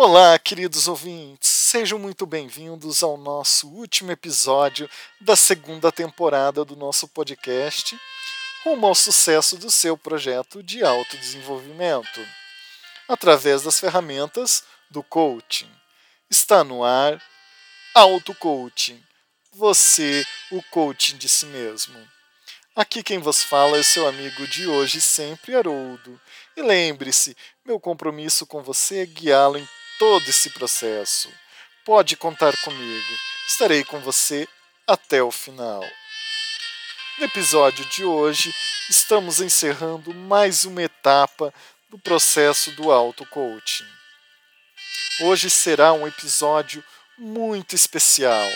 Olá, queridos ouvintes, sejam muito bem-vindos ao nosso último episódio da segunda temporada do nosso podcast, rumo ao sucesso do seu projeto de autodesenvolvimento, através das ferramentas do coaching. Está no ar Auto Coaching, você, o coaching de si mesmo. Aqui quem vos fala é seu amigo de hoje sempre, Haroldo. E lembre-se, meu compromisso com você é guiá-lo em todo esse processo. Pode contar comigo, estarei com você até o final. No episódio de hoje, estamos encerrando mais uma etapa do processo do auto-coaching. Hoje será um episódio muito especial.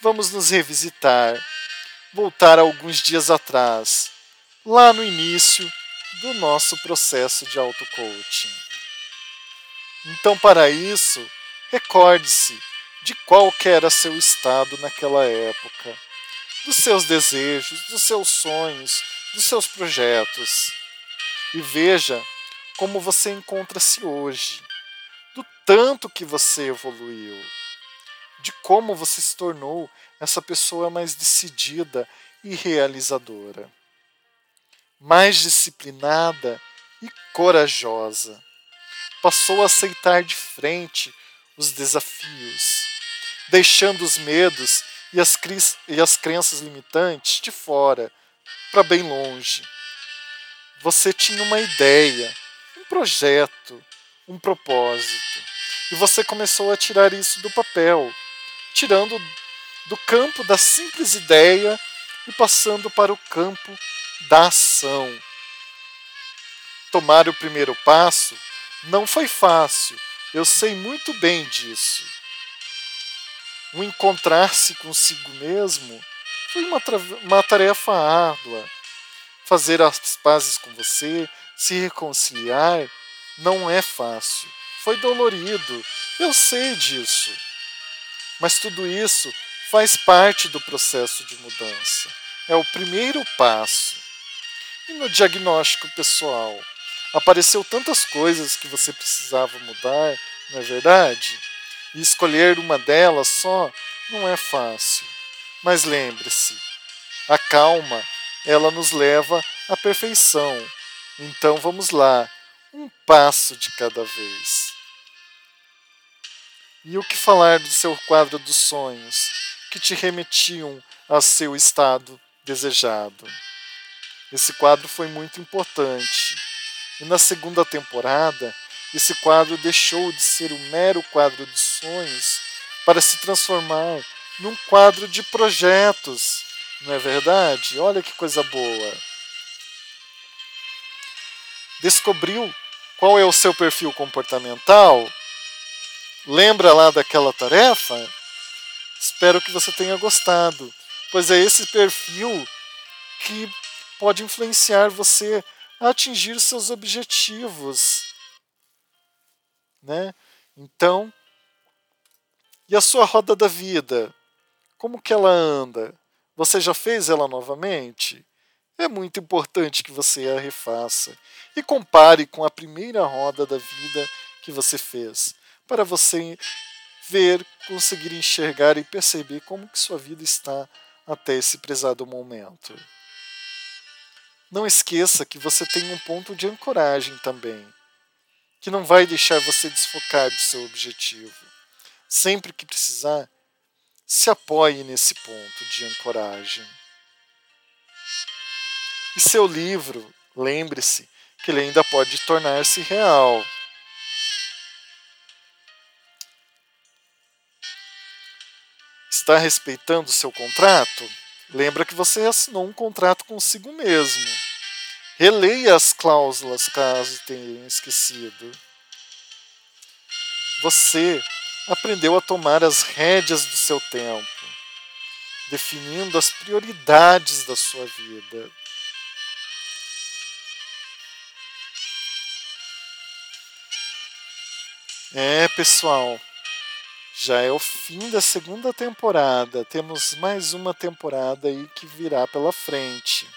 Vamos nos revisitar, voltar alguns dias atrás, lá no início do nosso processo de auto-coaching. Então, para isso, recorde-se de qual era seu estado naquela época, dos seus desejos, dos seus sonhos, dos seus projetos. E veja como você encontra-se hoje, do tanto que você evoluiu, de como você se tornou essa pessoa mais decidida e realizadora, mais disciplinada e corajosa passou a aceitar de frente os desafios, deixando os medos e as, e as crenças limitantes de fora, para bem longe. Você tinha uma ideia, um projeto, um propósito, e você começou a tirar isso do papel, tirando do campo da simples ideia e passando para o campo da ação. Tomar o primeiro passo não foi fácil, eu sei muito bem disso. O encontrar-se consigo mesmo foi uma, uma tarefa árdua. Fazer as pazes com você, se reconciliar, não é fácil. Foi dolorido, eu sei disso. Mas tudo isso faz parte do processo de mudança. É o primeiro passo. E no diagnóstico pessoal? Apareceu tantas coisas que você precisava mudar, não é verdade? E escolher uma delas só não é fácil. Mas lembre-se, a calma, ela nos leva à perfeição. Então vamos lá, um passo de cada vez. E o que falar do seu quadro dos sonhos, que te remetiam ao seu estado desejado? Esse quadro foi muito importante e na segunda temporada, esse quadro deixou de ser um mero quadro de sonhos para se transformar num quadro de projetos. Não é verdade? Olha que coisa boa. Descobriu qual é o seu perfil comportamental? Lembra lá daquela tarefa? Espero que você tenha gostado, pois é esse perfil que pode influenciar você a atingir seus objetivos. Né? Então, e a sua roda da vida? Como que ela anda? Você já fez ela novamente? É muito importante que você a refaça e compare com a primeira roda da vida que você fez, para você ver, conseguir enxergar e perceber como que sua vida está até esse prezado momento. Não esqueça que você tem um ponto de ancoragem também, que não vai deixar você desfocar do seu objetivo. Sempre que precisar, se apoie nesse ponto de ancoragem. E seu livro, lembre-se que ele ainda pode tornar-se real. Está respeitando seu contrato? Lembra que você assinou um contrato consigo mesmo. Releia as cláusulas caso tenha esquecido. Você aprendeu a tomar as rédeas do seu tempo, definindo as prioridades da sua vida. É, pessoal, já é o fim da segunda temporada. Temos mais uma temporada aí que virá pela frente.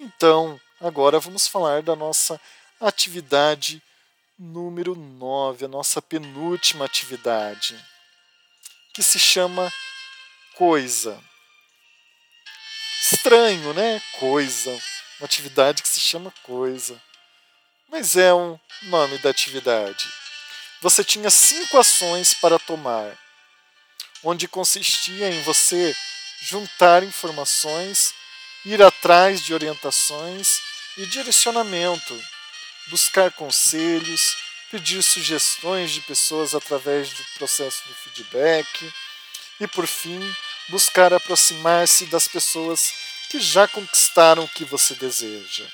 Então, agora vamos falar da nossa atividade número 9, a nossa penúltima atividade, que se chama coisa. Estranho, né? Coisa. Uma atividade que se chama coisa. Mas é um nome da atividade. Você tinha cinco ações para tomar, onde consistia em você juntar informações, ir atrás de orientações e direcionamento, buscar conselhos, pedir sugestões de pessoas através do processo de feedback e, por fim, buscar aproximar-se das pessoas que já conquistaram o que você deseja,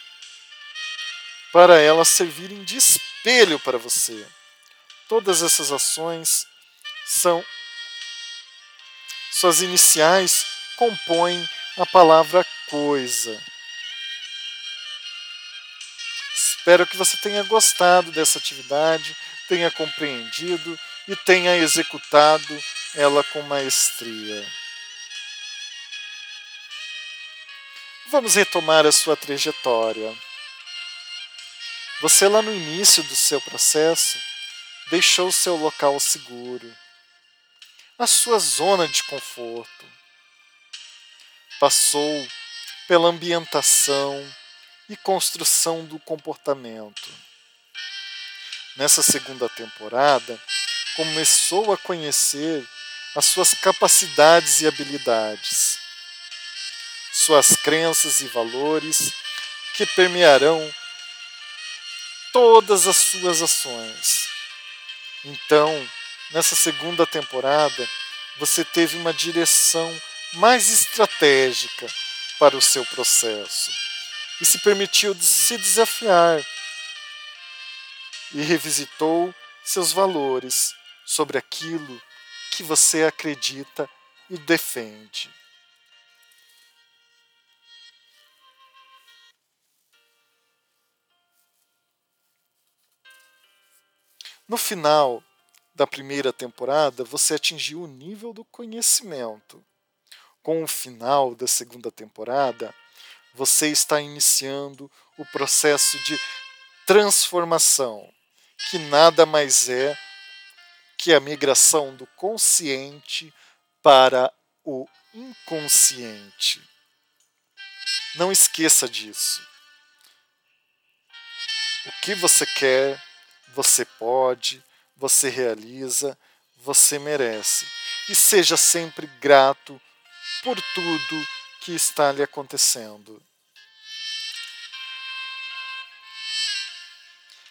para elas servirem de espelho para você. Todas essas ações são suas iniciais compõem a palavra coisa. Espero que você tenha gostado dessa atividade, tenha compreendido e tenha executado ela com maestria. Vamos retomar a sua trajetória. Você, lá no início do seu processo, deixou seu local seguro, a sua zona de conforto. Passou pela ambientação e construção do comportamento. Nessa segunda temporada, começou a conhecer as suas capacidades e habilidades, suas crenças e valores que permearão todas as suas ações. Então, nessa segunda temporada, você teve uma direção mais estratégica para o seu processo e se permitiu se desafiar e revisitou seus valores sobre aquilo que você acredita e defende. No final da primeira temporada, você atingiu o nível do conhecimento. Com o final da segunda temporada, você está iniciando o processo de transformação, que nada mais é que a migração do consciente para o inconsciente. Não esqueça disso. O que você quer, você pode, você realiza, você merece. E seja sempre grato por tudo que está lhe acontecendo.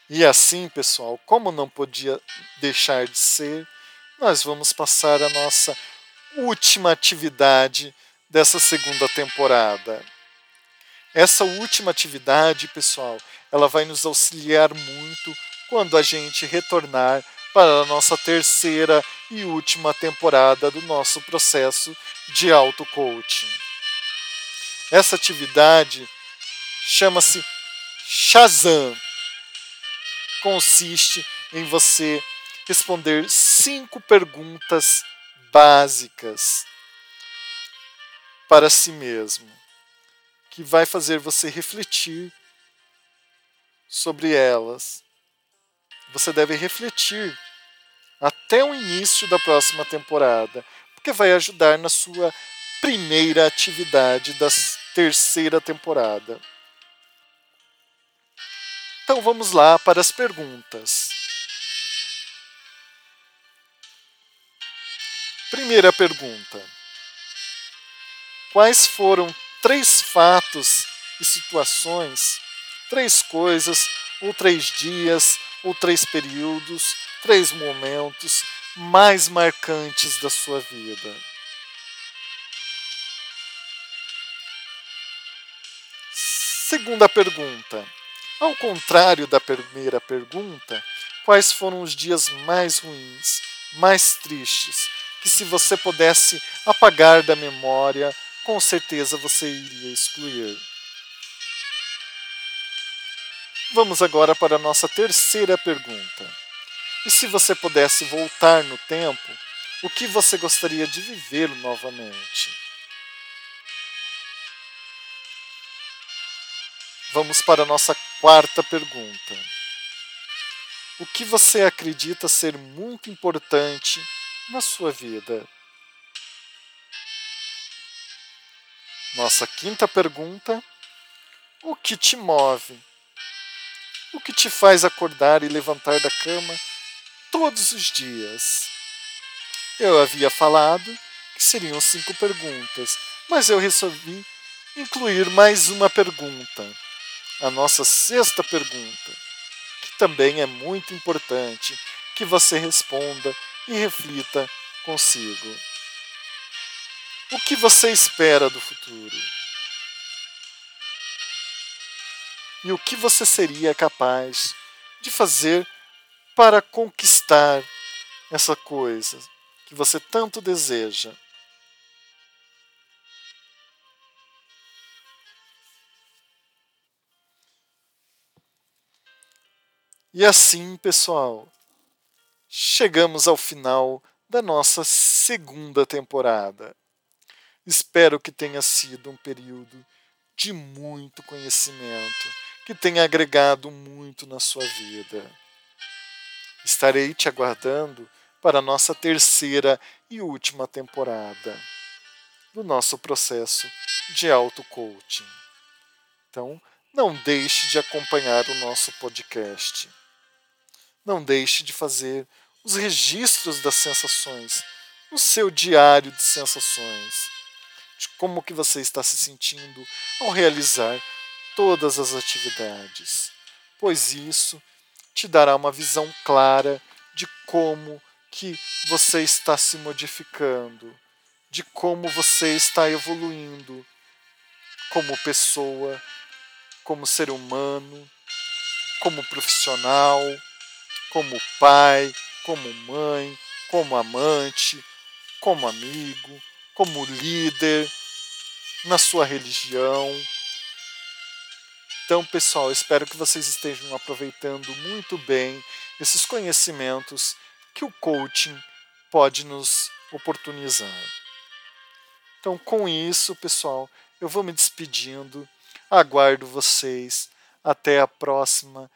E assim, pessoal, como não podia deixar de ser, nós vamos passar a nossa última atividade dessa segunda temporada. Essa última atividade, pessoal, ela vai nos auxiliar muito quando a gente retornar para a nossa terceira e última temporada do nosso processo de auto-coaching. Essa atividade chama-se Shazam consiste em você responder cinco perguntas básicas para si mesmo, que vai fazer você refletir sobre elas. Você deve refletir até o início da próxima temporada, porque vai ajudar na sua primeira atividade da terceira temporada. Então vamos lá para as perguntas. Primeira pergunta: Quais foram três fatos e situações, três coisas, ou três dias, ou três períodos, três momentos mais marcantes da sua vida? Segunda pergunta: ao contrário da primeira pergunta, quais foram os dias mais ruins, mais tristes, que se você pudesse apagar da memória, com certeza você iria excluir? Vamos agora para a nossa terceira pergunta. E se você pudesse voltar no tempo, o que você gostaria de viver novamente? Vamos para a nossa quarta pergunta. o que você acredita ser muito importante na sua vida? Nossa quinta pergunta: o que te move? O que te faz acordar e levantar da cama todos os dias? Eu havia falado que seriam cinco perguntas, mas eu resolvi incluir mais uma pergunta, a nossa sexta pergunta, que também é muito importante que você responda e reflita consigo. O que você espera do futuro? E o que você seria capaz de fazer para conquistar essa coisa que você tanto deseja? E assim, pessoal, chegamos ao final da nossa segunda temporada. Espero que tenha sido um período de muito conhecimento, que tenha agregado muito na sua vida. Estarei te aguardando para a nossa terceira e última temporada do nosso processo de auto-coaching. Então, não deixe de acompanhar o nosso podcast. Não deixe de fazer os registros das sensações no seu diário de sensações de como que você está se sentindo ao realizar todas as atividades, pois isso te dará uma visão clara de como que você está se modificando, de como você está evoluindo como pessoa, como ser humano, como profissional, como pai, como mãe, como amante, como amigo, como líder, na sua religião. Então, pessoal, espero que vocês estejam aproveitando muito bem esses conhecimentos que o coaching pode nos oportunizar. Então, com isso, pessoal, eu vou me despedindo. Aguardo vocês até a próxima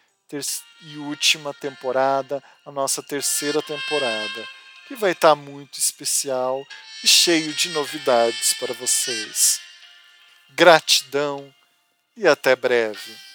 e última temporada, a nossa terceira temporada, que vai estar muito especial e cheio de novidades para vocês. Gratidão e até breve.